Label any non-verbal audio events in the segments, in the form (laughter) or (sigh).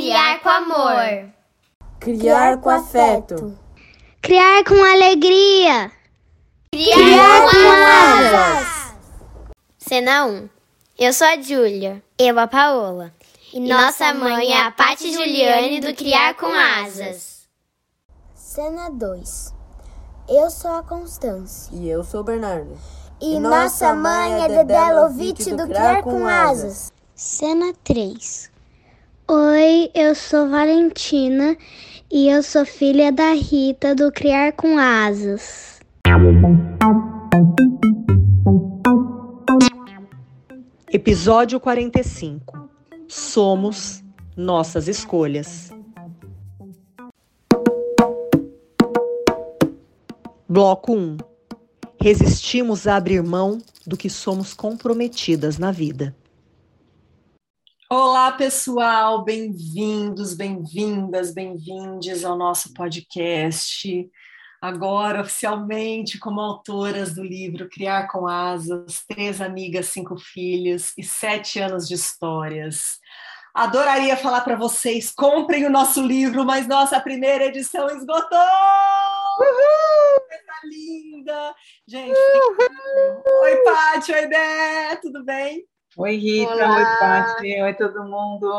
criar com amor. Criar com afeto. Criar com alegria. Criar, criar com asas. Cena 1. Eu sou a Júlia. Eu a Paola. E, e nossa mãe é a Paty Juliane do Criar com Asas. Cena 2. Eu sou a Constância. E eu sou o Bernardo. E, e nossa mãe é Dedé Lovitch do Criar com Asas. Cena 3. Oi, eu sou Valentina e eu sou filha da Rita do Criar com Asas. Episódio 45 Somos nossas escolhas. Bloco 1 Resistimos a abrir mão do que somos comprometidas na vida. Olá, pessoal, bem-vindos, bem-vindas, bem-vindes ao nosso podcast. Agora, oficialmente, como autoras do livro Criar com Asas, Três Amigas, Cinco Filhos e Sete Anos de Histórias. Adoraria falar para vocês, comprem o nosso livro, mas nossa primeira edição esgotou! Uhul! Coisa linda! Gente, Uhul! oi, Paty, oi, Dé, tudo bem? Oi, Rita, Olá. oi, Paty, oi, todo mundo.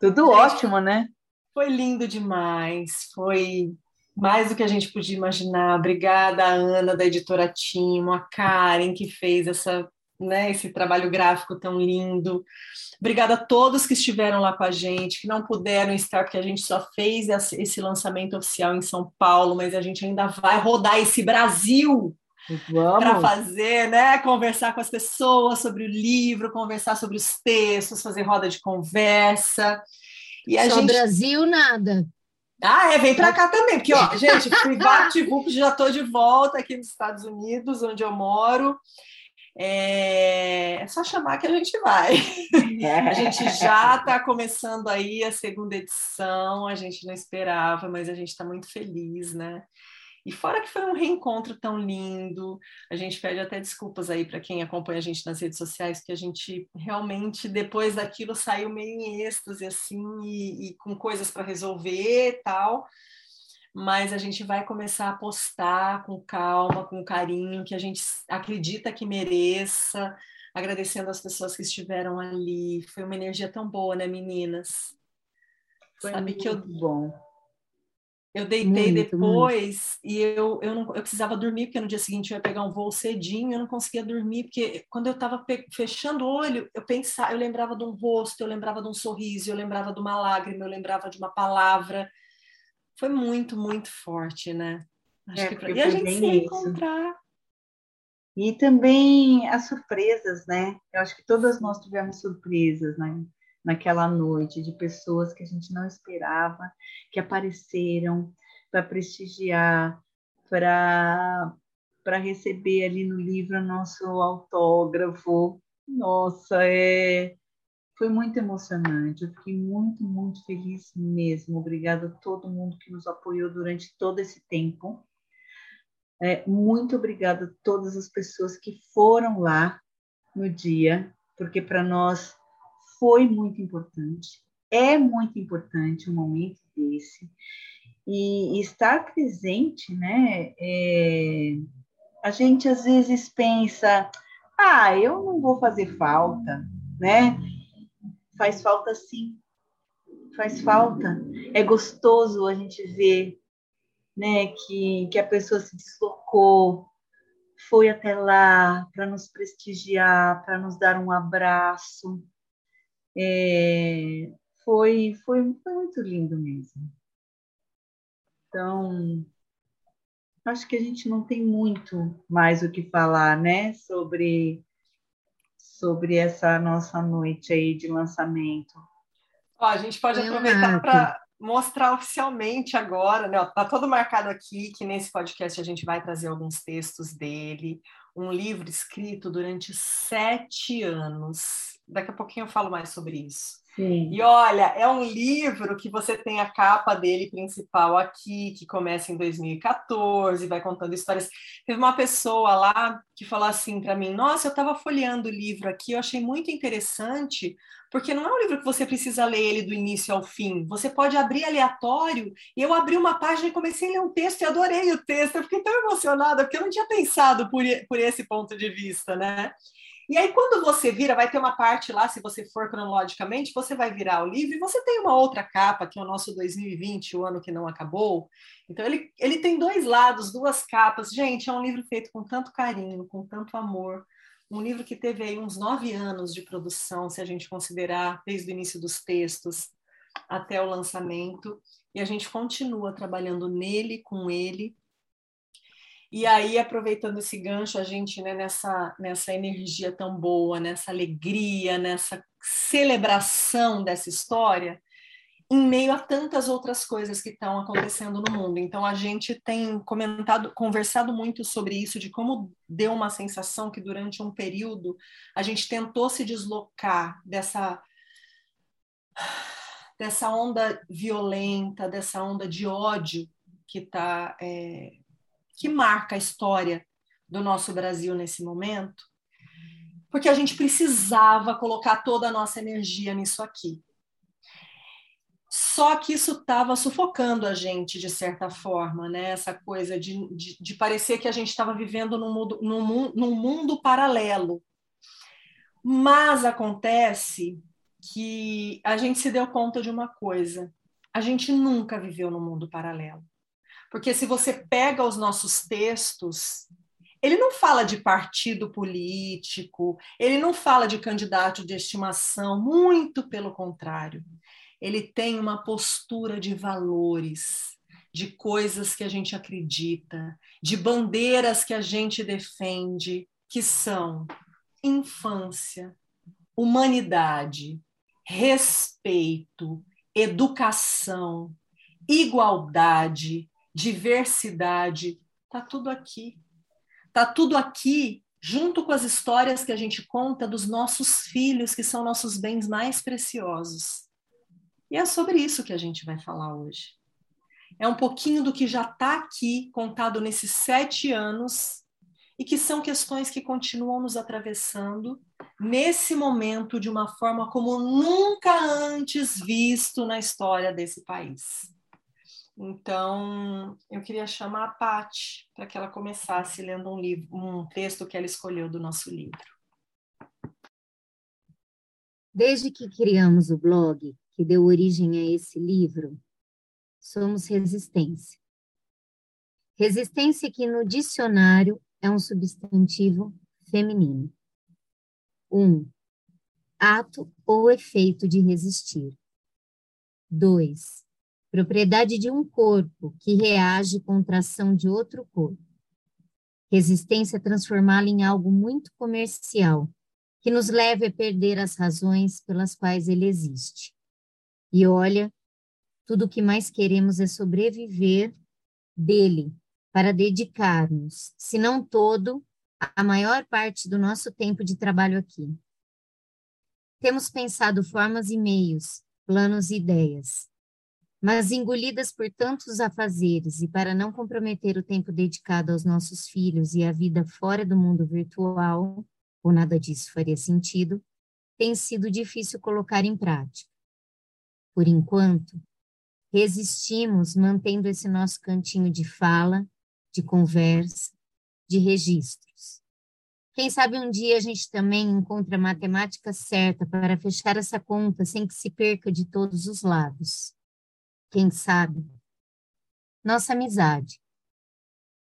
Tudo gente, ótimo, né? Foi lindo demais, foi mais do que a gente podia imaginar. Obrigada, Ana, da editora Timo, a Karen, que fez essa, né, esse trabalho gráfico tão lindo. Obrigada a todos que estiveram lá com a gente, que não puderam estar, porque a gente só fez esse lançamento oficial em São Paulo, mas a gente ainda vai rodar esse Brasil para fazer, né? Conversar com as pessoas sobre o livro, conversar sobre os textos, fazer roda de conversa. E a Só gente... Brasil, nada. Ah, é, vem para cá também, porque, ó, gente, fui VaptVup, já estou de volta aqui nos Estados Unidos, onde eu moro. É... é só chamar que a gente vai. a gente já está começando aí a segunda edição, a gente não esperava, mas a gente está muito feliz, né? E fora que foi um reencontro tão lindo, a gente pede até desculpas aí para quem acompanha a gente nas redes sociais, que a gente realmente, depois daquilo, saiu meio em êxtase, assim, e, e com coisas para resolver e tal. Mas a gente vai começar a postar com calma, com carinho, que a gente acredita que mereça, agradecendo as pessoas que estiveram ali. Foi uma energia tão boa, né, meninas? Foi Sabe muito que eu... bom eu deitei muito, depois muito. e eu, eu, não, eu precisava dormir, porque no dia seguinte eu ia pegar um voo cedinho, eu não conseguia dormir, porque quando eu estava fechando o olho, eu pensava, eu lembrava de um rosto, eu lembrava de um sorriso, eu lembrava de uma lágrima, eu lembrava de uma palavra. Foi muito, muito forte, né? Acho é, que pra... E a gente se encontrar. E também as surpresas, né? Eu acho que todas nós tivemos surpresas, né? Naquela noite, de pessoas que a gente não esperava, que apareceram para prestigiar, para para receber ali no livro nosso autógrafo. Nossa, é foi muito emocionante. Eu fiquei muito, muito feliz mesmo. Obrigada a todo mundo que nos apoiou durante todo esse tempo. É, muito obrigada a todas as pessoas que foram lá no dia, porque para nós foi muito importante, é muito importante um momento desse. E, estar presente, né? É, a gente às vezes pensa, ah, eu não vou fazer falta, né? Faz falta sim, faz falta. É gostoso a gente ver, né, que, que a pessoa se deslocou, foi até lá para nos prestigiar, para nos dar um abraço, é, foi, foi, foi muito lindo mesmo. Então, acho que a gente não tem muito mais o que falar, né, sobre sobre essa nossa noite aí de lançamento. Ó, a gente pode aproveitar para mostrar oficialmente agora, né? Ó, tá todo marcado aqui que nesse podcast a gente vai trazer alguns textos dele, um livro escrito durante sete anos Daqui a pouquinho eu falo mais sobre isso. Sim. E olha, é um livro que você tem a capa dele principal aqui, que começa em 2014, vai contando histórias. Teve uma pessoa lá que falou assim para mim: Nossa, eu estava folheando o livro aqui, eu achei muito interessante, porque não é um livro que você precisa ler ele do início ao fim. Você pode abrir aleatório. E eu abri uma página e comecei a ler um texto e adorei o texto. Eu fiquei tão emocionada, porque eu não tinha pensado por, por esse ponto de vista, né? E aí, quando você vira, vai ter uma parte lá, se você for cronologicamente, você vai virar o livro e você tem uma outra capa, que é o nosso 2020, o ano que não acabou. Então, ele, ele tem dois lados, duas capas. Gente, é um livro feito com tanto carinho, com tanto amor. Um livro que teve aí uns nove anos de produção, se a gente considerar desde o início dos textos até o lançamento. E a gente continua trabalhando nele, com ele, e aí, aproveitando esse gancho, a gente, né, nessa, nessa energia tão boa, nessa alegria, nessa celebração dessa história, em meio a tantas outras coisas que estão acontecendo no mundo. Então, a gente tem comentado, conversado muito sobre isso, de como deu uma sensação que durante um período a gente tentou se deslocar dessa dessa onda violenta, dessa onda de ódio que está é, que marca a história do nosso Brasil nesse momento, porque a gente precisava colocar toda a nossa energia nisso aqui. Só que isso estava sufocando a gente, de certa forma, né? essa coisa de, de, de parecer que a gente estava vivendo num mundo, num, num mundo paralelo. Mas acontece que a gente se deu conta de uma coisa: a gente nunca viveu num mundo paralelo. Porque se você pega os nossos textos, ele não fala de partido político, ele não fala de candidato de estimação, muito pelo contrário. Ele tem uma postura de valores, de coisas que a gente acredita, de bandeiras que a gente defende, que são infância, humanidade, respeito, educação, igualdade, diversidade, tá tudo aqui. Tá tudo aqui junto com as histórias que a gente conta dos nossos filhos, que são nossos bens mais preciosos. E é sobre isso que a gente vai falar hoje. É um pouquinho do que já está aqui contado nesses sete anos e que são questões que continuam nos atravessando nesse momento de uma forma como nunca antes visto na história desse país. Então, eu queria chamar a Pati para que ela começasse lendo um livro, um texto que ela escolheu do nosso livro. Desde que criamos o blog, que deu origem a esse livro, somos resistência. Resistência que no dicionário é um substantivo feminino. Um, ato ou efeito de resistir. Dois, propriedade de um corpo que reage contra a ação de outro corpo. Resistência é transformá-la em algo muito comercial, que nos leve a perder as razões pelas quais ele existe. E olha, tudo o que mais queremos é sobreviver dele, para dedicarmos, se não todo, a maior parte do nosso tempo de trabalho aqui. Temos pensado formas e meios, planos e ideias, mas engolidas por tantos afazeres e para não comprometer o tempo dedicado aos nossos filhos e a vida fora do mundo virtual, ou nada disso faria sentido, tem sido difícil colocar em prática. Por enquanto, resistimos mantendo esse nosso cantinho de fala, de conversa, de registros. Quem sabe um dia a gente também encontra a matemática certa para fechar essa conta sem que se perca de todos os lados quem sabe, nossa amizade,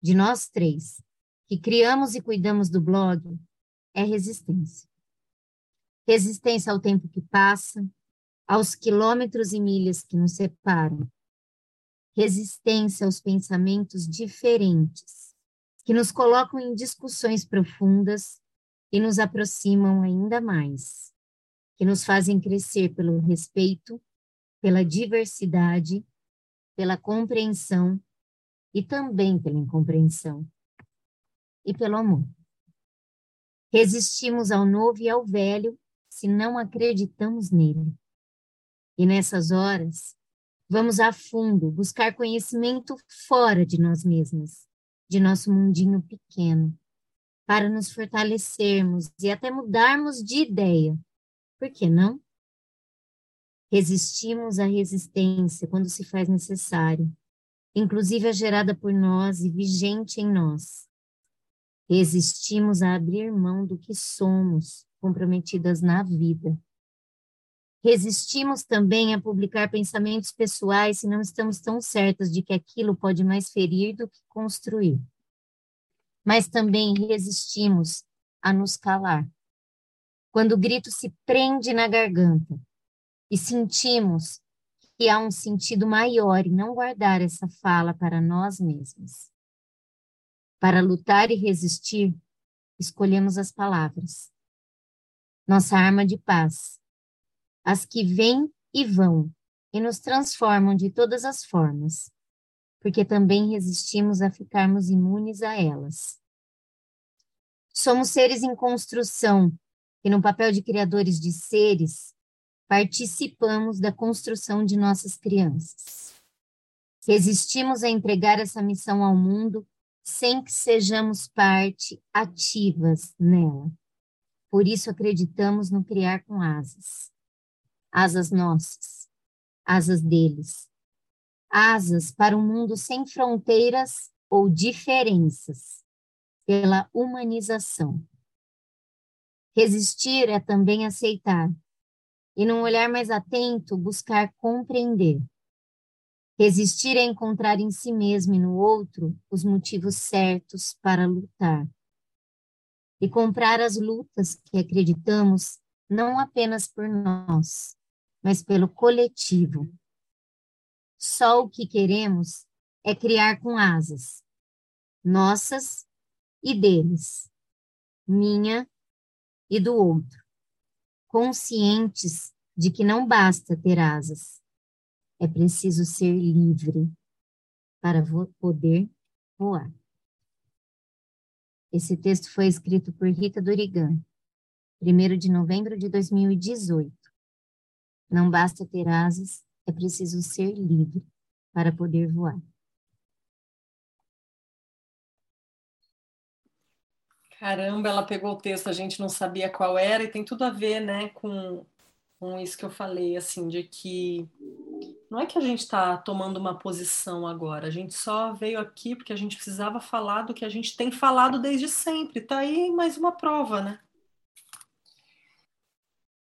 de nós três, que criamos e cuidamos do blog, é resistência. Resistência ao tempo que passa, aos quilômetros e milhas que nos separam. Resistência aos pensamentos diferentes, que nos colocam em discussões profundas e nos aproximam ainda mais, que nos fazem crescer pelo respeito pela diversidade, pela compreensão e também pela incompreensão e pelo amor. Resistimos ao novo e ao velho, se não acreditamos nele. E nessas horas, vamos a fundo buscar conhecimento fora de nós mesmas, de nosso mundinho pequeno, para nos fortalecermos e até mudarmos de ideia. Por que não? Resistimos à resistência quando se faz necessário, inclusive a gerada por nós e vigente em nós. Resistimos a abrir mão do que somos, comprometidas na vida. Resistimos também a publicar pensamentos pessoais se não estamos tão certas de que aquilo pode mais ferir do que construir. Mas também resistimos a nos calar. Quando o grito se prende na garganta e sentimos que há um sentido maior em não guardar essa fala para nós mesmos. Para lutar e resistir, escolhemos as palavras. Nossa arma de paz. As que vêm e vão e nos transformam de todas as formas, porque também resistimos a ficarmos imunes a elas. Somos seres em construção e, no papel de criadores de seres, participamos da construção de nossas crianças. Resistimos a entregar essa missão ao mundo sem que sejamos parte ativas nela. Por isso acreditamos no criar com asas. Asas nossas, asas deles. Asas para um mundo sem fronteiras ou diferenças, pela humanização. Resistir é também aceitar, e num olhar mais atento, buscar compreender. Resistir é encontrar em si mesmo e no outro os motivos certos para lutar. E comprar as lutas que acreditamos não apenas por nós, mas pelo coletivo. Só o que queremos é criar com asas, nossas e deles, minha e do outro, conscientes de que não basta ter asas, é preciso ser livre para poder voar. Esse texto foi escrito por Rita Dorigan, 1 de novembro de 2018. Não basta ter asas, é preciso ser livre para poder voar. Caramba, ela pegou o texto, a gente não sabia qual era, e tem tudo a ver, né, com, com isso que eu falei, assim, de que não é que a gente está tomando uma posição agora, a gente só veio aqui porque a gente precisava falar do que a gente tem falado desde sempre. Tá aí mais uma prova, né?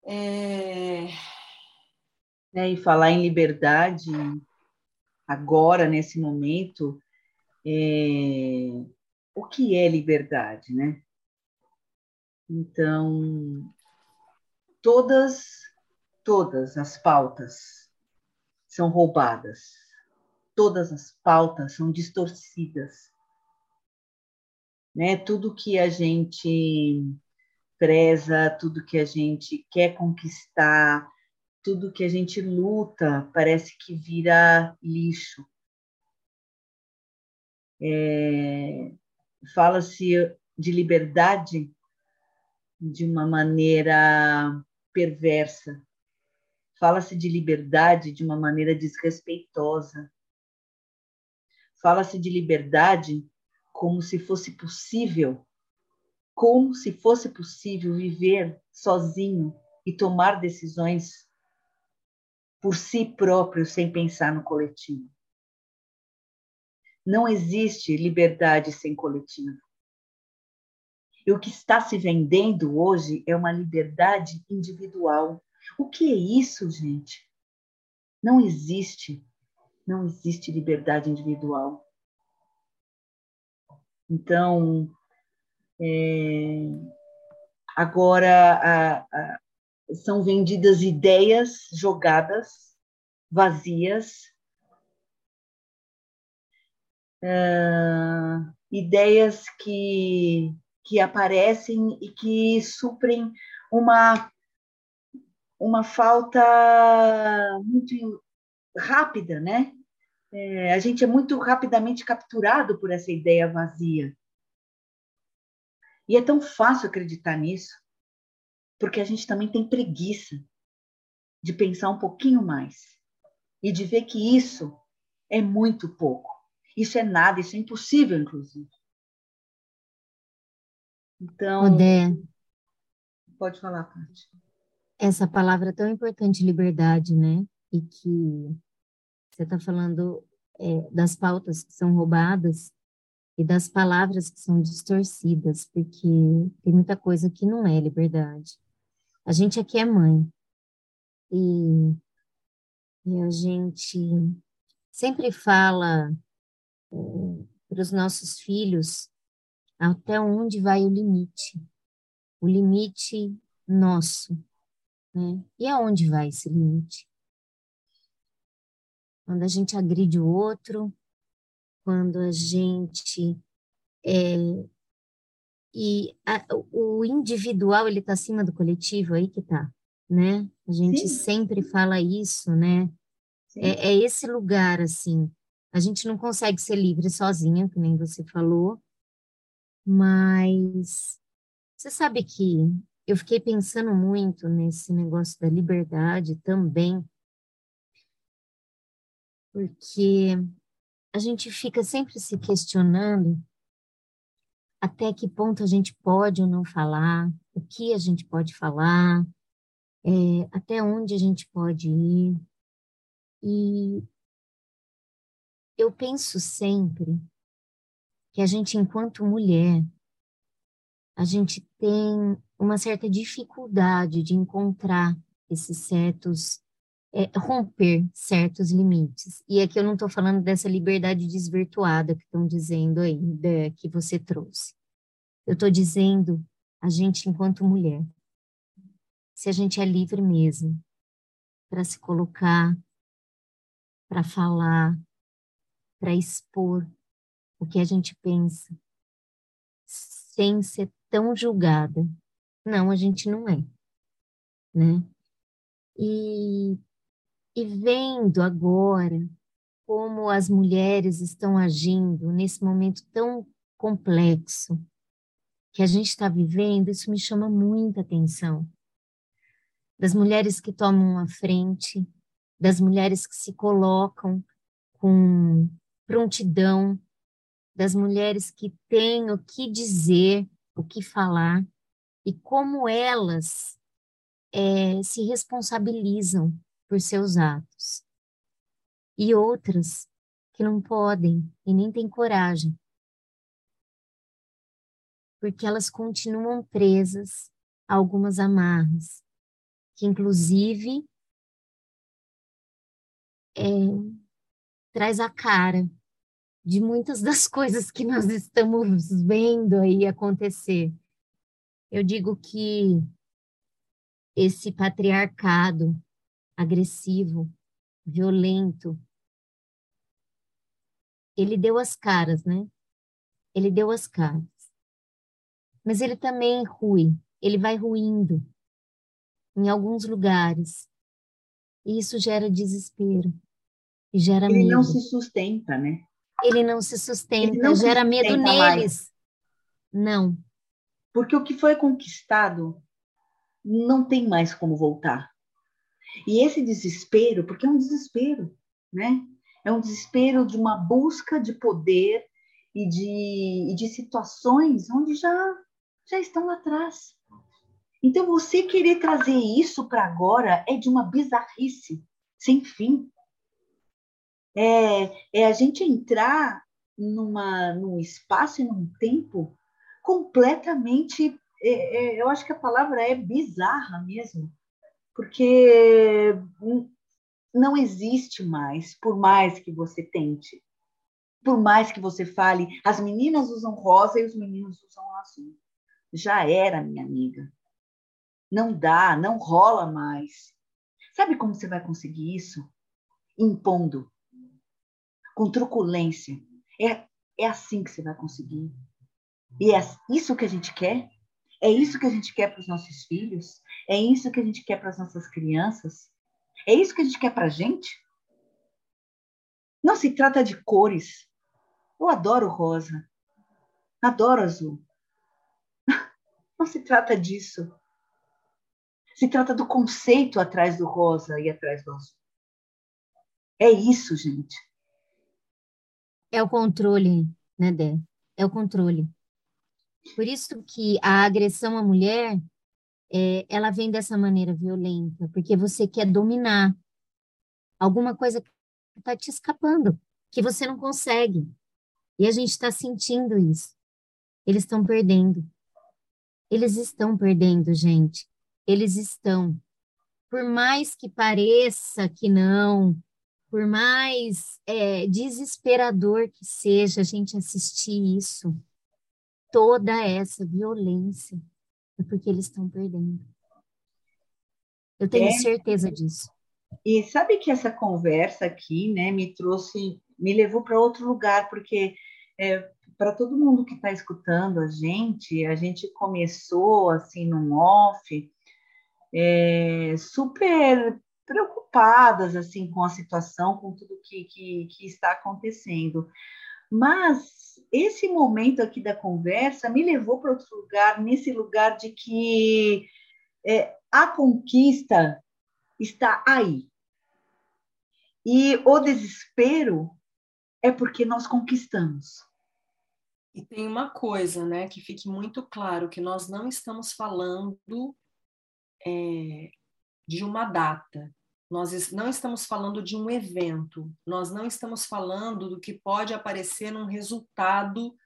É... É, e falar em liberdade agora, nesse momento, é o que é liberdade, né? Então, todas, todas as pautas são roubadas, todas as pautas são distorcidas, né? Tudo que a gente preza, tudo que a gente quer conquistar, tudo que a gente luta parece que vira lixo. É, Fala-se de liberdade de uma maneira perversa. Fala-se de liberdade de uma maneira desrespeitosa. Fala-se de liberdade como se fosse possível, como se fosse possível viver sozinho e tomar decisões por si próprio sem pensar no coletivo. Não existe liberdade sem coletivo. E o que está se vendendo hoje é uma liberdade individual. O que é isso, gente? Não existe. Não existe liberdade individual. Então, é, agora a, a, são vendidas ideias jogadas, vazias, uh, ideias que, que aparecem e que suprem uma, uma falta muito rápida, né? É, a gente é muito rapidamente capturado por essa ideia vazia. E é tão fácil acreditar nisso, porque a gente também tem preguiça de pensar um pouquinho mais e de ver que isso é muito pouco. Isso é nada, isso é impossível, inclusive. Então. Odé, pode falar, Paty. Essa palavra tão importante, liberdade, né? E que você está falando é, das pautas que são roubadas e das palavras que são distorcidas, porque tem muita coisa que não é liberdade. A gente aqui é mãe e, e a gente sempre fala é, para os nossos filhos até onde vai o limite, o limite nosso, né? E aonde vai esse limite? Quando a gente agride o outro, quando a gente é, e a, o individual ele está acima do coletivo aí que tá, né? A gente Sim. sempre fala isso, né? É, é, esse lugar assim. A gente não consegue ser livre sozinha, que nem você falou, mas você sabe que eu fiquei pensando muito nesse negócio da liberdade também, porque a gente fica sempre se questionando até que ponto a gente pode ou não falar, o que a gente pode falar, é, até onde a gente pode ir. E eu penso sempre que a gente, enquanto mulher, a gente tem uma certa dificuldade de encontrar esses certos, é, romper certos limites. E aqui eu não estou falando dessa liberdade desvirtuada que estão dizendo aí, da, que você trouxe. Eu estou dizendo a gente enquanto mulher. Se a gente é livre mesmo para se colocar, para falar, para expor o que a gente pensa, sem ser tão julgada. Não, a gente não é, né? E, e vendo agora como as mulheres estão agindo nesse momento tão complexo que a gente está vivendo, isso me chama muita atenção. Das mulheres que tomam a frente, das mulheres que se colocam com prontidão, das mulheres que têm o que dizer, o que falar, e como elas é, se responsabilizam por seus atos. E outras que não podem e nem têm coragem, porque elas continuam presas a algumas amarras, que inclusive é, traz a cara de muitas das (laughs) coisas que nós estamos vendo aí acontecer. Eu digo que esse patriarcado agressivo, violento, ele deu as caras, né? Ele deu as caras. Mas ele também rui, ele vai ruindo em alguns lugares. E isso gera desespero e gera ele medo. Ele não se sustenta, né? Ele não se sustenta, não gera se medo neles. Mais. Não. Porque o que foi conquistado não tem mais como voltar. E esse desespero, porque é um desespero, né? É um desespero de uma busca de poder e de, e de situações onde já, já estão lá atrás. Então, você querer trazer isso para agora é de uma bizarrice sem fim é, é a gente entrar numa, num espaço e num tempo completamente. É, é, eu acho que a palavra é bizarra mesmo, porque não existe mais, por mais que você tente, por mais que você fale, as meninas usam rosa e os meninos usam azul. Já era, minha amiga. Não dá, não rola mais. Sabe como você vai conseguir isso? Impondo com truculência. É, é assim que você vai conseguir. E é isso que a gente quer? É isso que a gente quer para os nossos filhos? É isso que a gente quer para as nossas crianças? É isso que a gente quer para a gente? Não se trata de cores. Eu adoro rosa. Adoro azul. (laughs) Não se trata disso. Se trata do conceito atrás do rosa e atrás do azul. É isso, gente. É o controle, né, Dé? É o controle. Por isso que a agressão à mulher, é, ela vem dessa maneira violenta, porque você quer dominar alguma coisa que está te escapando, que você não consegue. E a gente está sentindo isso. Eles estão perdendo. Eles estão perdendo, gente. Eles estão. Por mais que pareça que não, por mais é, desesperador que seja a gente assistir isso, toda essa violência é porque eles estão perdendo. Eu tenho é. certeza disso. E sabe que essa conversa aqui, né, me trouxe, me levou para outro lugar, porque é, para todo mundo que está escutando a gente, a gente começou assim num off, é, super preocupadas assim com a situação, com tudo que, que, que está acontecendo. Mas esse momento aqui da conversa me levou para outro lugar, nesse lugar de que é, a conquista está aí. E o desespero é porque nós conquistamos. E tem uma coisa, né, que fique muito claro que nós não estamos falando é, de uma data. Nós não estamos falando de um evento, nós não estamos falando do que pode aparecer num resultado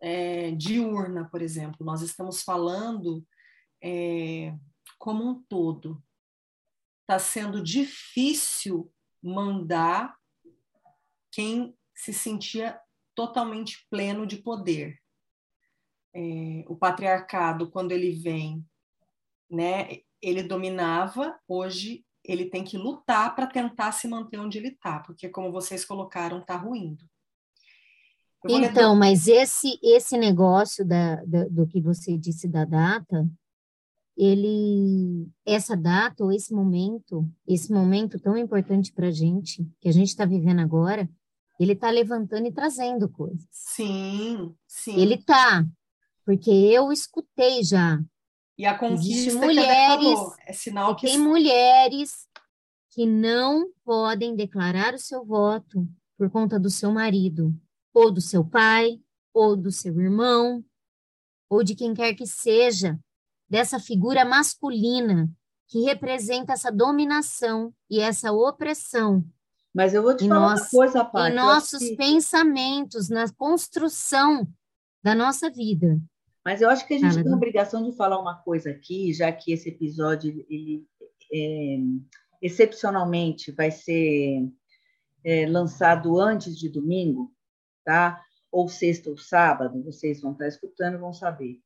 é, de urna, por exemplo. Nós estamos falando é, como um todo. Está sendo difícil mandar quem se sentia totalmente pleno de poder. É, o patriarcado, quando ele vem, né, ele dominava, hoje ele tem que lutar para tentar se manter onde ele está, porque como vocês colocaram, está ruindo. Então, mas esse esse negócio da, da, do que você disse da data, ele essa data ou esse momento, esse momento tão importante para a gente que a gente está vivendo agora, ele está levantando e trazendo coisas. Sim, sim. Ele está, porque eu escutei já e a conquista mulheres, falou, é sinal que tem mulheres que não podem declarar o seu voto por conta do seu marido, ou do seu pai, ou do seu irmão, ou de quem quer que seja, dessa figura masculina que representa essa dominação e essa opressão. Mas eu vou te falar nós, uma coisa, Paty. Em nossos que... pensamentos, na construção da nossa vida. Mas eu acho que a gente tem a obrigação de falar uma coisa aqui, já que esse episódio, ele é, excepcionalmente vai ser é, lançado antes de domingo, tá? Ou sexta ou sábado, vocês vão estar escutando e vão saber.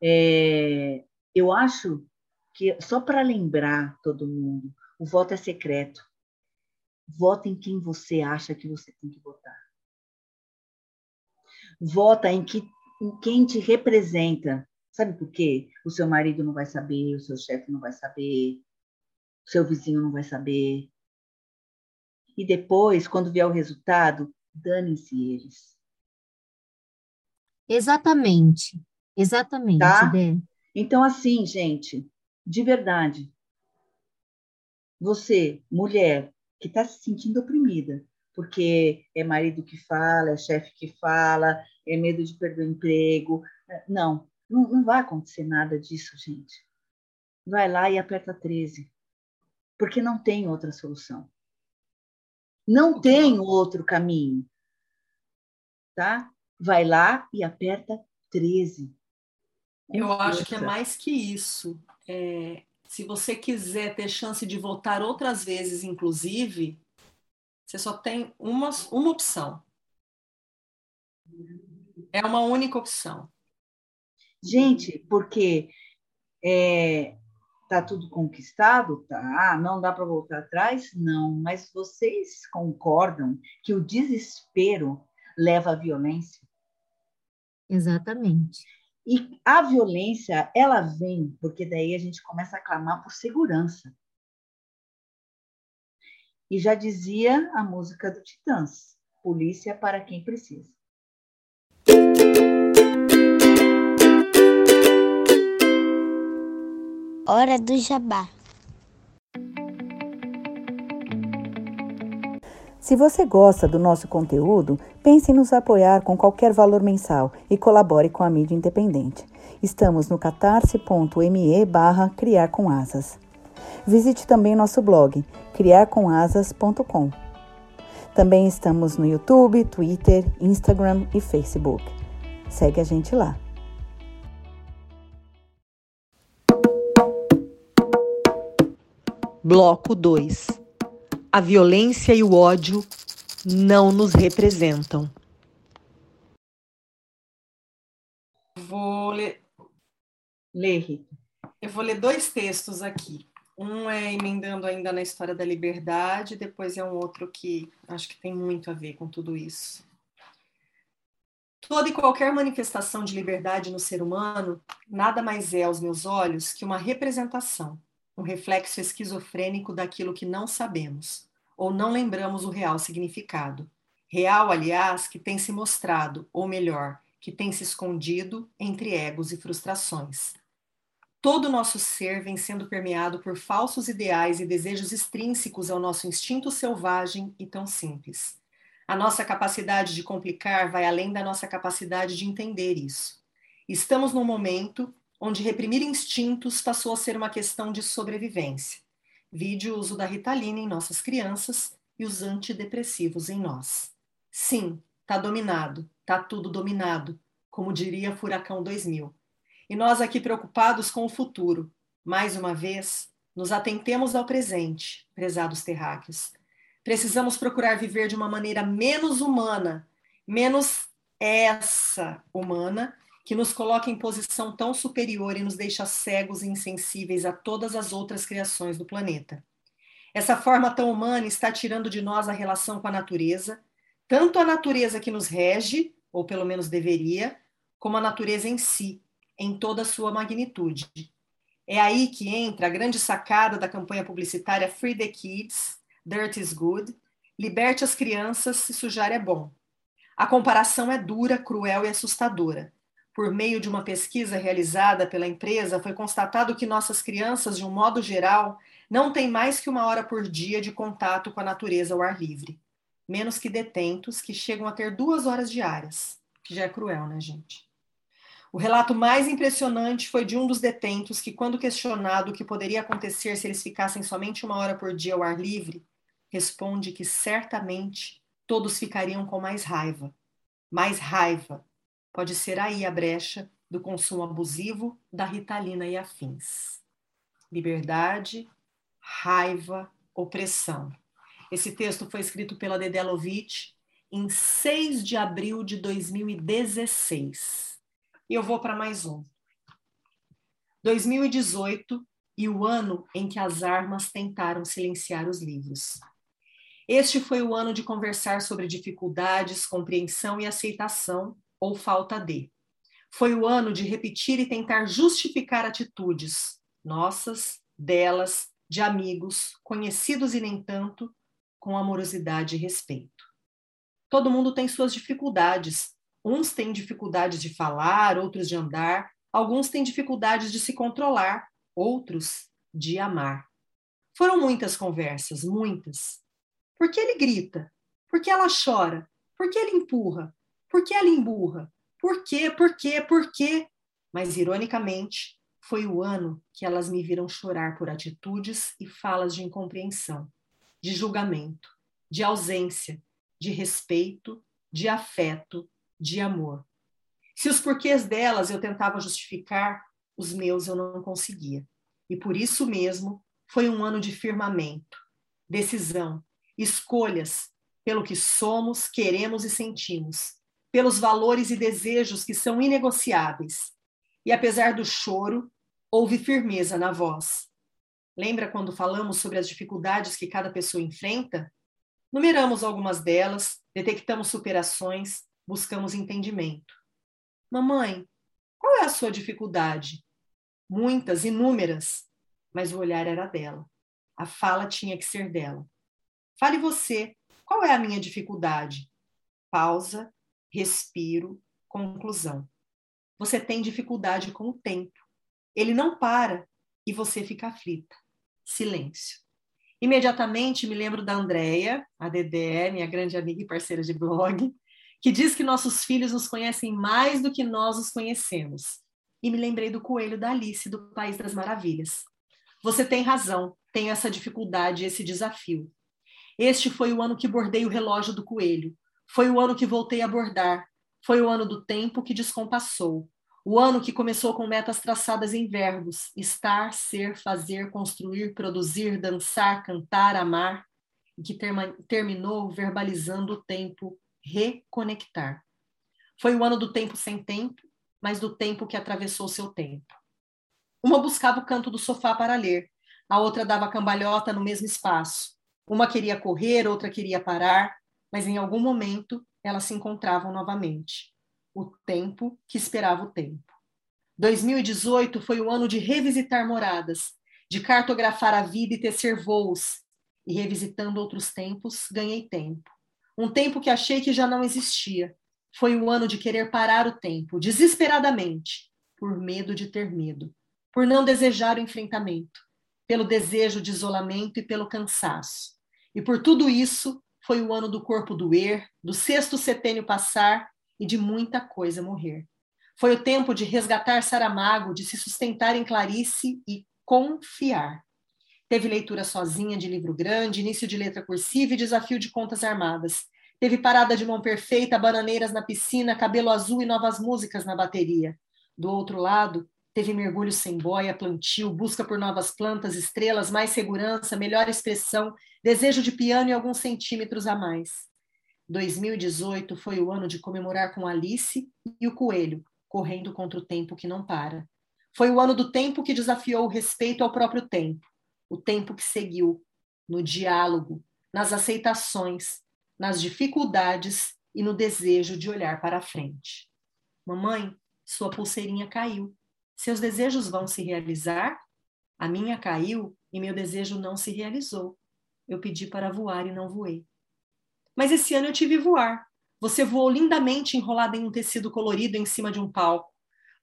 É, eu acho que, só para lembrar todo mundo, o voto é secreto. Vota em quem você acha que você tem que votar. Vota em que quem te representa. Sabe por quê? O seu marido não vai saber, o seu chefe não vai saber, o seu vizinho não vai saber. E depois, quando vier o resultado, danem-se eles. Exatamente. Exatamente, tá? Então, assim, gente, de verdade, você, mulher, que está se sentindo oprimida, porque é marido que fala, é chefe que fala, é medo de perder o emprego. É, não, não, não vai acontecer nada disso, gente. Vai lá e aperta 13, porque não tem outra solução. Não tem outro caminho, tá? Vai lá e aperta 13. Eu acho que é mais que isso. É, se você quiser ter chance de votar outras vezes, inclusive, você só tem uma, uma opção. É uma única opção. Gente, porque é, tá tudo conquistado, tá? Não dá para voltar atrás, não. Mas vocês concordam que o desespero leva à violência? Exatamente. E a violência, ela vem porque daí a gente começa a clamar por segurança. E já dizia a música do Titãs: polícia para quem precisa. Hora do Jabá. Se você gosta do nosso conteúdo, pense em nos apoiar com qualquer valor mensal e colabore com a mídia independente. Estamos no catarse.me barra criar com asas. Visite também nosso blog, criarcomasas.com. Também estamos no YouTube, Twitter, Instagram e Facebook. Segue a gente lá. Bloco 2 A violência e o ódio não nos representam. Vou ler. Lê, Eu vou ler dois textos aqui. Um é emendando ainda na história da liberdade, depois é um outro que acho que tem muito a ver com tudo isso. Toda e qualquer manifestação de liberdade no ser humano nada mais é aos meus olhos que uma representação um reflexo esquizofrênico daquilo que não sabemos, ou não lembramos o real significado. Real, aliás, que tem se mostrado, ou melhor, que tem se escondido entre egos e frustrações. Todo o nosso ser vem sendo permeado por falsos ideais e desejos extrínsecos ao nosso instinto selvagem e tão simples. A nossa capacidade de complicar vai além da nossa capacidade de entender isso. Estamos num momento onde reprimir instintos passou a ser uma questão de sobrevivência. Vide o uso da ritalina em nossas crianças e os antidepressivos em nós. Sim, tá dominado, tá tudo dominado, como diria Furacão 2000. E nós aqui preocupados com o futuro. Mais uma vez, nos atentemos ao presente, prezados terráqueos. Precisamos procurar viver de uma maneira menos humana, menos essa humana que nos coloca em posição tão superior e nos deixa cegos e insensíveis a todas as outras criações do planeta. Essa forma tão humana está tirando de nós a relação com a natureza, tanto a natureza que nos rege, ou pelo menos deveria, como a natureza em si, em toda a sua magnitude. É aí que entra a grande sacada da campanha publicitária Free the Kids, Dirt is Good, liberte as crianças, se sujar é bom. A comparação é dura, cruel e assustadora por meio de uma pesquisa realizada pela empresa, foi constatado que nossas crianças, de um modo geral, não têm mais que uma hora por dia de contato com a natureza ao ar livre. Menos que detentos, que chegam a ter duas horas diárias. Que já é cruel, né, gente? O relato mais impressionante foi de um dos detentos que, quando questionado o que poderia acontecer se eles ficassem somente uma hora por dia ao ar livre, responde que certamente todos ficariam com mais raiva. Mais raiva Pode ser aí a brecha do consumo abusivo da ritalina e afins. Liberdade, raiva, opressão. Esse texto foi escrito pela Dedelovitch em 6 de abril de 2016. E eu vou para mais um. 2018 e o ano em que as armas tentaram silenciar os livros. Este foi o ano de conversar sobre dificuldades, compreensão e aceitação ou falta de. Foi o ano de repetir e tentar justificar atitudes nossas, delas, de amigos, conhecidos e nem tanto, com amorosidade e respeito. Todo mundo tem suas dificuldades. Uns têm dificuldades de falar, outros de andar, alguns têm dificuldades de se controlar, outros de amar. Foram muitas conversas, muitas. Por que ele grita? Por que ela chora? Por que ele empurra? Por que ela emburra? Por quê? Por quê? Por quê? Mas, ironicamente, foi o ano que elas me viram chorar por atitudes e falas de incompreensão, de julgamento, de ausência, de respeito, de afeto, de amor. Se os porquês delas eu tentava justificar, os meus eu não conseguia. E por isso mesmo foi um ano de firmamento, decisão, escolhas pelo que somos, queremos e sentimos, pelos valores e desejos que são inegociáveis. E apesar do choro, houve firmeza na voz. Lembra quando falamos sobre as dificuldades que cada pessoa enfrenta? Numeramos algumas delas, detectamos superações, buscamos entendimento. Mamãe, qual é a sua dificuldade? Muitas, inúmeras, mas o olhar era dela. A fala tinha que ser dela. Fale você, qual é a minha dificuldade? Pausa respiro, conclusão. Você tem dificuldade com o tempo. Ele não para, e você fica aflita. Silêncio. Imediatamente me lembro da Andrea, a Dedé, minha grande amiga e parceira de blog, que diz que nossos filhos nos conhecem mais do que nós os conhecemos. E me lembrei do coelho da Alice, do País das Maravilhas. Você tem razão, tenho essa dificuldade, esse desafio. Este foi o ano que bordei o relógio do coelho. Foi o ano que voltei a bordar. Foi o ano do tempo que descompassou. O ano que começou com metas traçadas em verbos: estar, ser, fazer, construir, produzir, dançar, cantar, amar, e que terminou verbalizando o tempo reconectar. Foi o ano do tempo sem tempo, mas do tempo que atravessou seu tempo. Uma buscava o canto do sofá para ler, a outra dava cambalhota no mesmo espaço. Uma queria correr, outra queria parar, mas em algum momento elas se encontravam novamente. O tempo que esperava o tempo. 2018 foi o ano de revisitar moradas, de cartografar a vida e tecer voos. E revisitando outros tempos, ganhei tempo. Um tempo que achei que já não existia. Foi o ano de querer parar o tempo, desesperadamente, por medo de ter medo, por não desejar o enfrentamento, pelo desejo de isolamento e pelo cansaço. E por tudo isso, foi o ano do corpo doer, do sexto setênio passar e de muita coisa morrer. Foi o tempo de resgatar Saramago, de se sustentar em Clarice e confiar. Teve leitura sozinha de livro grande, início de letra cursiva e desafio de contas armadas. Teve parada de mão perfeita, bananeiras na piscina, cabelo azul e novas músicas na bateria. Do outro lado, teve mergulho sem boia, plantio, busca por novas plantas, estrelas, mais segurança, melhor expressão, desejo de piano e alguns centímetros a mais. 2018 foi o ano de comemorar com Alice e o coelho, correndo contra o tempo que não para. Foi o ano do tempo que desafiou o respeito ao próprio tempo, o tempo que seguiu, no diálogo, nas aceitações, nas dificuldades e no desejo de olhar para a frente. Mamãe, sua pulseirinha caiu. Seus desejos vão se realizar? A minha caiu e meu desejo não se realizou. Eu pedi para voar e não voei. Mas esse ano eu tive voar. Você voou lindamente enrolada em um tecido colorido em cima de um palco.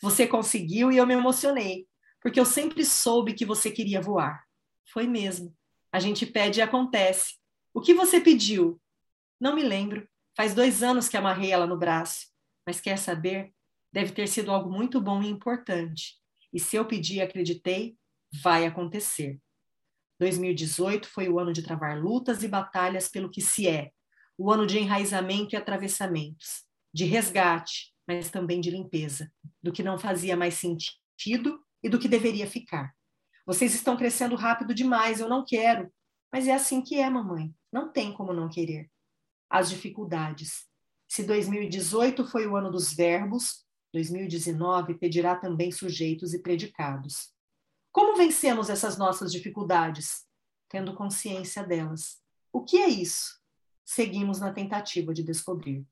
Você conseguiu e eu me emocionei, porque eu sempre soube que você queria voar. Foi mesmo. A gente pede e acontece. O que você pediu? Não me lembro. Faz dois anos que amarrei ela no braço. Mas quer saber? Deve ter sido algo muito bom e importante. E se eu pedi e acreditei, vai acontecer. 2018 foi o ano de travar lutas e batalhas pelo que se é, o ano de enraizamento e atravessamentos, de resgate, mas também de limpeza, do que não fazia mais sentido e do que deveria ficar. Vocês estão crescendo rápido demais, eu não quero. Mas é assim que é, mamãe. Não tem como não querer. As dificuldades. Se 2018 foi o ano dos verbos, 2019 pedirá também sujeitos e predicados. Como vencemos essas nossas dificuldades? Tendo consciência delas. O que é isso? Seguimos na tentativa de descobrir.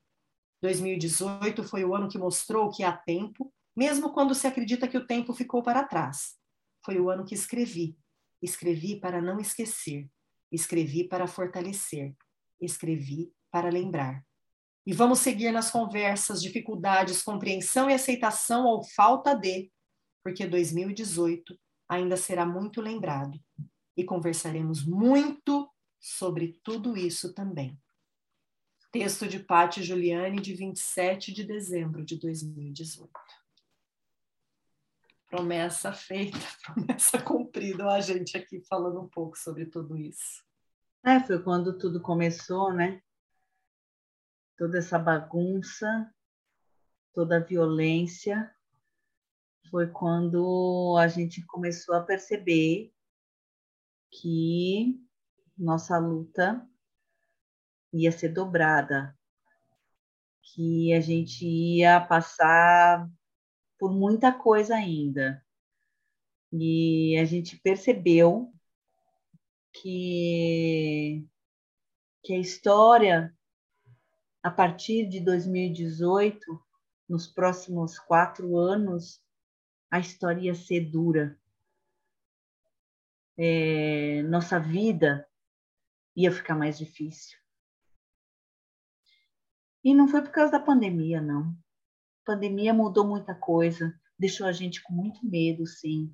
2018 foi o ano que mostrou que há tempo, mesmo quando se acredita que o tempo ficou para trás. Foi o ano que escrevi. Escrevi para não esquecer. Escrevi para fortalecer. Escrevi para lembrar. E vamos seguir nas conversas, dificuldades, compreensão e aceitação ou falta de, porque 2018 ainda será muito lembrado. E conversaremos muito sobre tudo isso também. Texto de Patti Giuliani, de 27 de dezembro de 2018 promessa feita, (laughs) promessa cumprida. A gente aqui falando um pouco sobre tudo isso. É, foi quando tudo começou, né? Toda essa bagunça, toda a violência, foi quando a gente começou a perceber que nossa luta ia ser dobrada, que a gente ia passar por muita coisa ainda. E a gente percebeu que, que a história, a partir de 2018, nos próximos quatro anos, a história ia ser dura. É, nossa vida ia ficar mais difícil. E não foi por causa da pandemia, não pandemia mudou muita coisa, deixou a gente com muito medo, sim.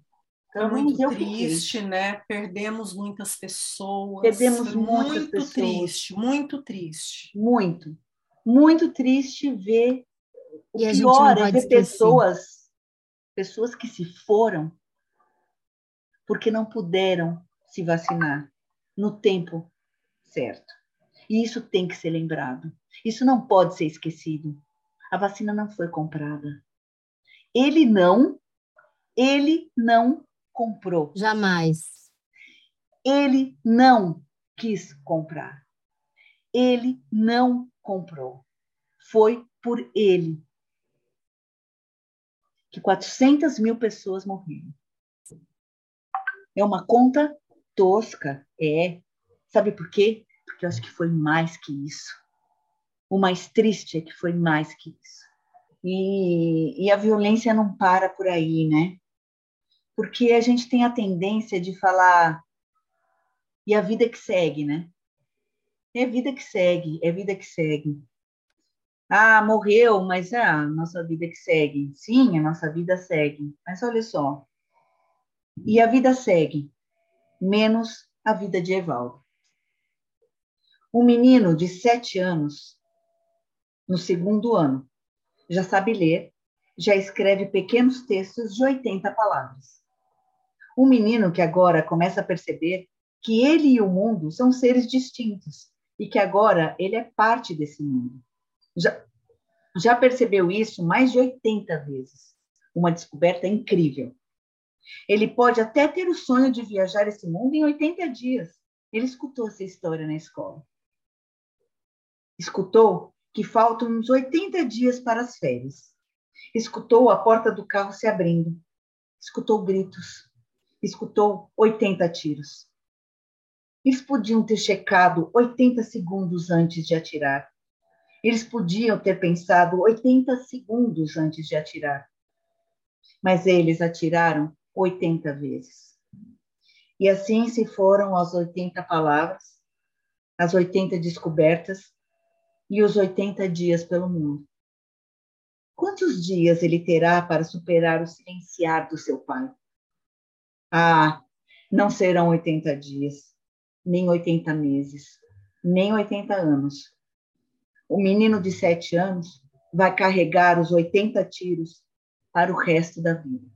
Então, muito triste, né? Perdemos muitas pessoas. Perdemos muitas muito pessoas. triste, muito triste. Muito. Muito triste ver o E pior é ver pessoas, pessoas que se foram porque não puderam se vacinar no tempo certo. E isso tem que ser lembrado. Isso não pode ser esquecido. A vacina não foi comprada. Ele não, ele não comprou. Jamais. Ele não quis comprar. Ele não comprou. Foi por ele que 400 mil pessoas morreram. É uma conta tosca, é. Sabe por quê? Porque eu acho que foi mais que isso. O mais triste é que foi mais que isso. E, e a violência não para por aí, né? Porque a gente tem a tendência de falar e a vida que segue, né? É vida que segue, é vida que segue. Ah, morreu, mas é a nossa vida que segue. Sim, a nossa vida segue. Mas olha só. E a vida segue, menos a vida de Evaldo. Um menino de sete anos, no segundo ano, já sabe ler, já escreve pequenos textos de 80 palavras. Um menino que agora começa a perceber que ele e o mundo são seres distintos e que agora ele é parte desse mundo. Já, já percebeu isso mais de 80 vezes. Uma descoberta incrível. Ele pode até ter o sonho de viajar esse mundo em 80 dias. Ele escutou essa história na escola. Escutou que faltam uns 80 dias para as férias. Escutou a porta do carro se abrindo. Escutou gritos. Escutou 80 tiros. Eles podiam ter checado 80 segundos antes de atirar. Eles podiam ter pensado 80 segundos antes de atirar. Mas eles atiraram 80 vezes. E assim se foram as 80 palavras, as 80 descobertas e os 80 dias pelo mundo. Quantos dias ele terá para superar o silenciar do seu pai? Ah, não serão 80 dias, nem 80 meses, nem 80 anos. O menino de sete anos vai carregar os 80 tiros para o resto da vida.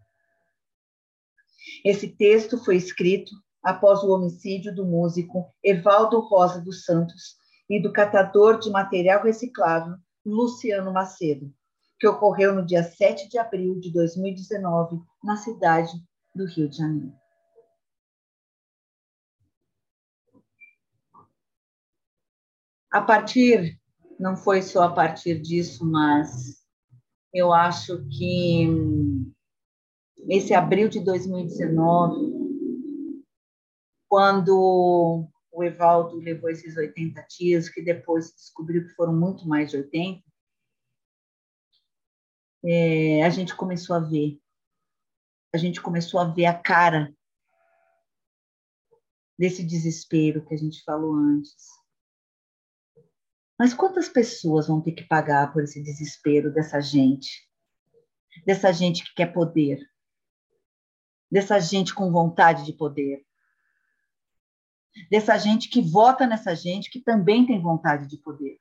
Esse texto foi escrito após o homicídio do músico Evaldo Rosa dos Santos e do catador de material reciclável Luciano Macedo, que ocorreu no dia 7 de abril de 2019, na cidade do Rio de Janeiro. A partir, não foi só a partir disso, mas eu acho que esse abril de 2019, quando o Evaldo levou esses 80 tiros, que depois descobriu que foram muito mais de 80, é, a gente começou a ver. A gente começou a ver a cara desse desespero que a gente falou antes. Mas quantas pessoas vão ter que pagar por esse desespero dessa gente? Dessa gente que quer poder? Dessa gente com vontade de poder? Dessa gente que vota nessa gente que também tem vontade de poder?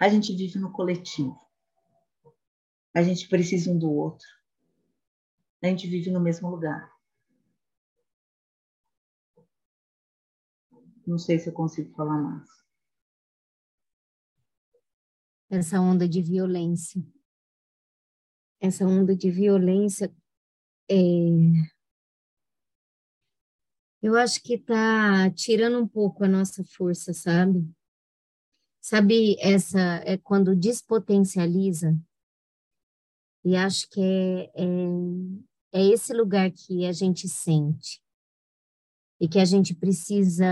A gente vive no coletivo. A gente precisa um do outro. A gente vive no mesmo lugar. Não sei se eu consigo falar mais. Essa onda de violência. Essa onda de violência é... eu acho que está tirando um pouco a nossa força, sabe? Sabe, essa é quando despotencializa, e acho que é, é, é esse lugar que a gente sente, e que a gente precisa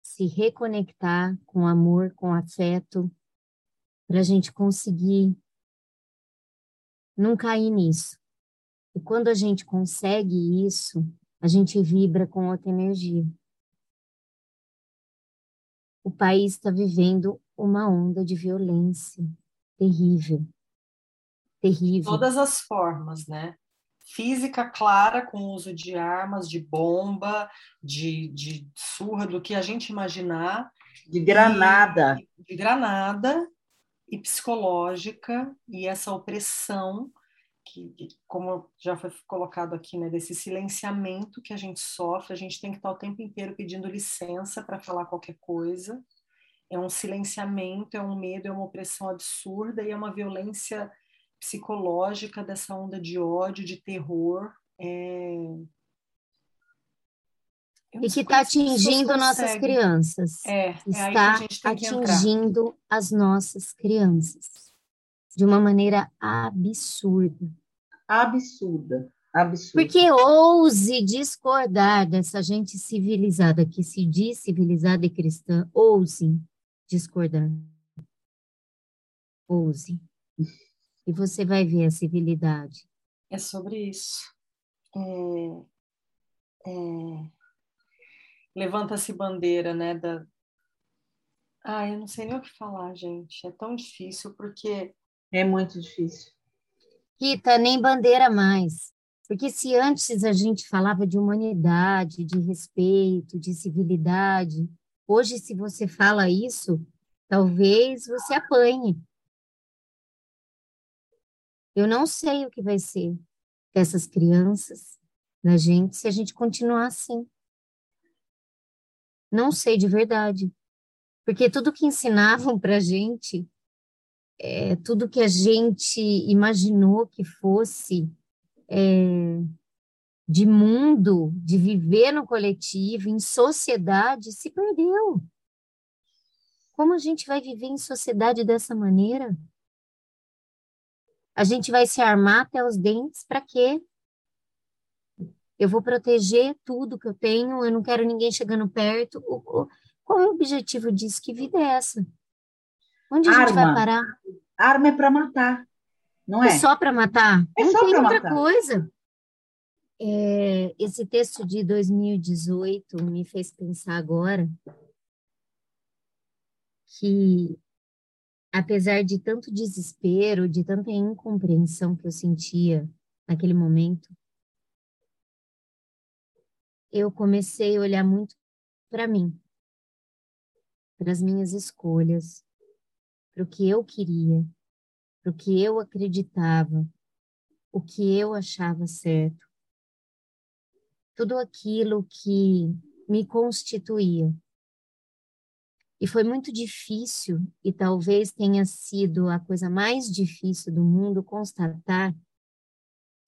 se reconectar com amor, com afeto, para a gente conseguir não cair nisso. E quando a gente consegue isso, a gente vibra com outra energia. O país está vivendo uma onda de violência terrível. Terrível. Todas as formas, né? física clara com o uso de armas, de bomba, de, de surra, do que a gente imaginar. De granada. E, de granada e psicológica, e essa opressão, que, como já foi colocado aqui, né, desse silenciamento que a gente sofre, a gente tem que estar o tempo inteiro pedindo licença para falar qualquer coisa. É um silenciamento, é um medo, é uma opressão absurda e é uma violência psicológica dessa onda de ódio, de terror. É... E que está atingindo nossas crianças. É, está é atingindo as nossas crianças de uma maneira absurda. Absurda. Absurda. Porque ouse discordar dessa gente civilizada que se diz civilizada e cristã, ouse discordar. Ouse e você vai ver a civilidade. É sobre isso. É, é, Levanta-se bandeira, né? Da... Ah, eu não sei nem o que falar, gente. É tão difícil porque. É muito difícil. Rita, nem bandeira mais. Porque se antes a gente falava de humanidade, de respeito, de civilidade, hoje, se você fala isso, talvez você apanhe. Eu não sei o que vai ser dessas crianças, da gente, se a gente continuar assim. Não sei de verdade. Porque tudo que ensinavam para a gente, é, tudo que a gente imaginou que fosse é, de mundo, de viver no coletivo, em sociedade, se perdeu. Como a gente vai viver em sociedade dessa maneira? A gente vai se armar até os dentes para quê? Eu vou proteger tudo que eu tenho, eu não quero ninguém chegando perto. Qual é o objetivo disso? Que vida é essa? Onde a Arma. gente vai parar? Arma é para matar, não é? É só para matar? É não só tem outra matar. coisa. É, esse texto de 2018 me fez pensar agora que apesar de tanto desespero, de tanta incompreensão que eu sentia naquele momento, eu comecei a olhar muito para mim, para as minhas escolhas, para o que eu queria, para o que eu acreditava, o que eu achava certo. Tudo aquilo que me constituía e foi muito difícil, e talvez tenha sido a coisa mais difícil do mundo constatar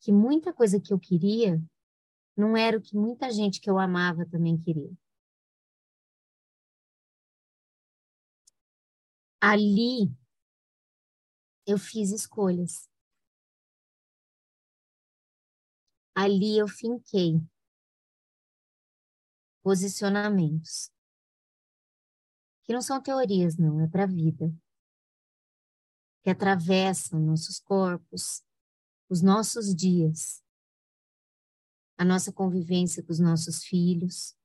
que muita coisa que eu queria não era o que muita gente que eu amava também queria. Ali eu fiz escolhas. Ali eu finquei posicionamentos que não são teorias, não, é para a vida, que atravessam nossos corpos, os nossos dias, a nossa convivência com os nossos filhos,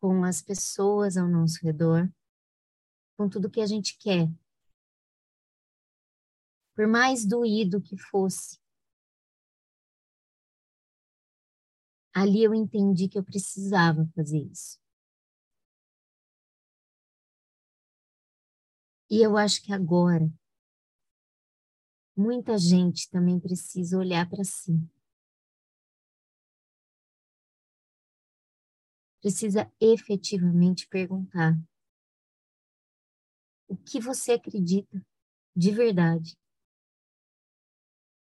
com as pessoas ao nosso redor, com tudo que a gente quer. Por mais doído que fosse, ali eu entendi que eu precisava fazer isso. E eu acho que agora muita gente também precisa olhar para si. Precisa efetivamente perguntar: o que você acredita de verdade?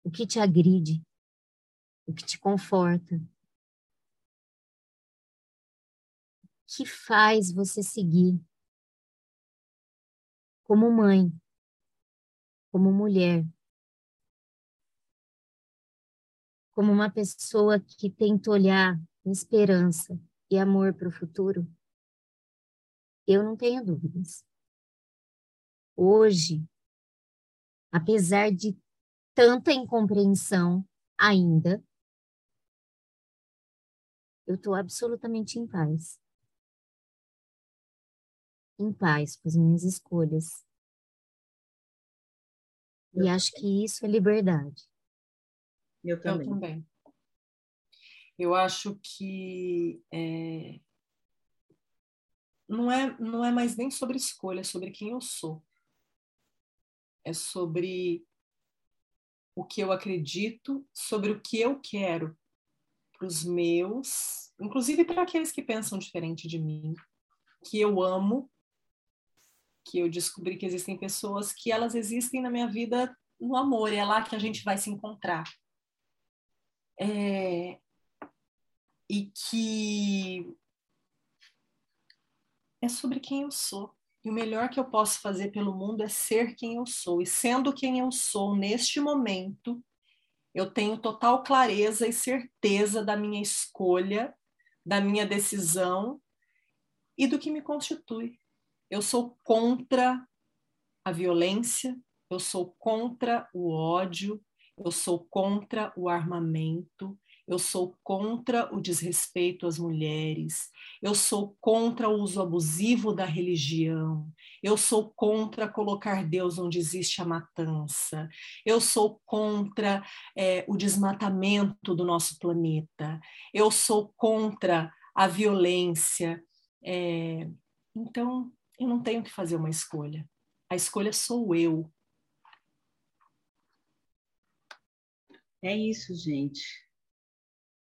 O que te agride? O que te conforta? O que faz você seguir como mãe, como mulher, como uma pessoa que tenta olhar esperança e amor para o futuro, eu não tenho dúvidas. Hoje, apesar de tanta incompreensão ainda, eu estou absolutamente em paz em paz com as minhas escolhas. E acho que isso é liberdade. Eu também. Eu também. Eu acho que é, não, é, não é mais nem sobre escolha, é sobre quem eu sou. É sobre o que eu acredito, sobre o que eu quero para os meus, inclusive para aqueles que pensam diferente de mim, que eu amo, que eu descobri que existem pessoas que elas existem na minha vida no amor, é lá que a gente vai se encontrar. É, e que é sobre quem eu sou. E o melhor que eu posso fazer pelo mundo é ser quem eu sou. E sendo quem eu sou neste momento, eu tenho total clareza e certeza da minha escolha, da minha decisão e do que me constitui. Eu sou contra a violência, eu sou contra o ódio, eu sou contra o armamento, eu sou contra o desrespeito às mulheres, eu sou contra o uso abusivo da religião, eu sou contra colocar Deus onde existe a matança, eu sou contra é, o desmatamento do nosso planeta, eu sou contra a violência. É, então, eu não tenho que fazer uma escolha. A escolha sou eu. É isso, gente.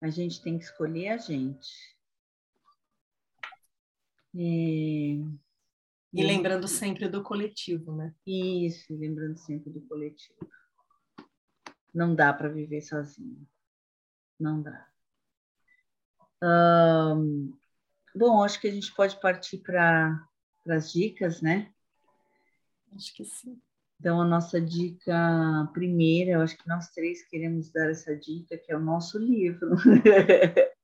A gente tem que escolher a gente. E, e lembrando sempre do coletivo, né? Isso, lembrando sempre do coletivo. Não dá para viver sozinho. Não dá. Um, bom, acho que a gente pode partir para as dicas, né? Acho que sim. Então, a nossa dica primeira, eu acho que nós três queremos dar essa dica, que é o nosso livro. (laughs)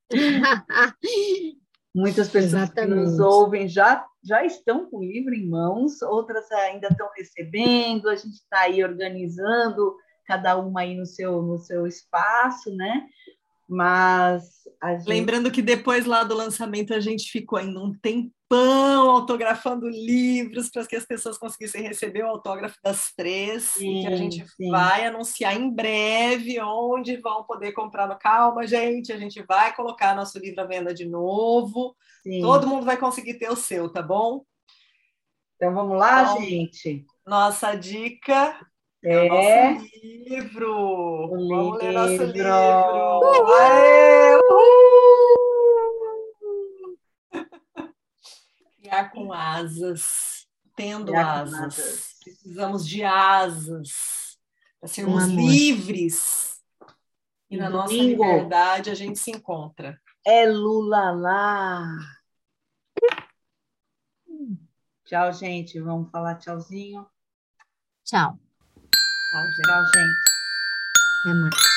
Muitas pessoas Exatamente. que nos ouvem já, já estão com o livro em mãos, outras ainda estão recebendo, a gente está aí organizando, cada uma aí no seu, no seu espaço, né? Mas Gente... Lembrando que depois lá do lançamento a gente ficou ainda um tempão autografando livros para que as pessoas conseguissem receber o autógrafo das três. Sim, que a gente sim. vai anunciar em breve onde vão poder comprar no Calma, gente. A gente vai colocar nosso livro à venda de novo. Sim. Todo mundo vai conseguir ter o seu, tá bom? Então vamos lá, então, gente. Nossa dica é, é nosso livro. O Vamos livro. ler nosso livro. Aê! Criar (laughs) com asas, tendo Criar asas. asas. Precisamos de asas para sermos livres. E, na nossa liberdade a gente se encontra. É Lula lá. Tchau, gente. Vamos falar tchauzinho. Tchau. Tchau, gente. Tchau, gente. Até mais.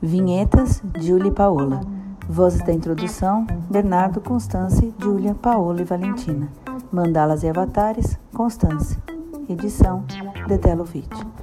Vinhetas, Júlia e Paola. Vozes da introdução, Bernardo, Constance, Júlia, Paola e Valentina. Mandalas e avatares, Constance. Edição, Detelo Vídeo.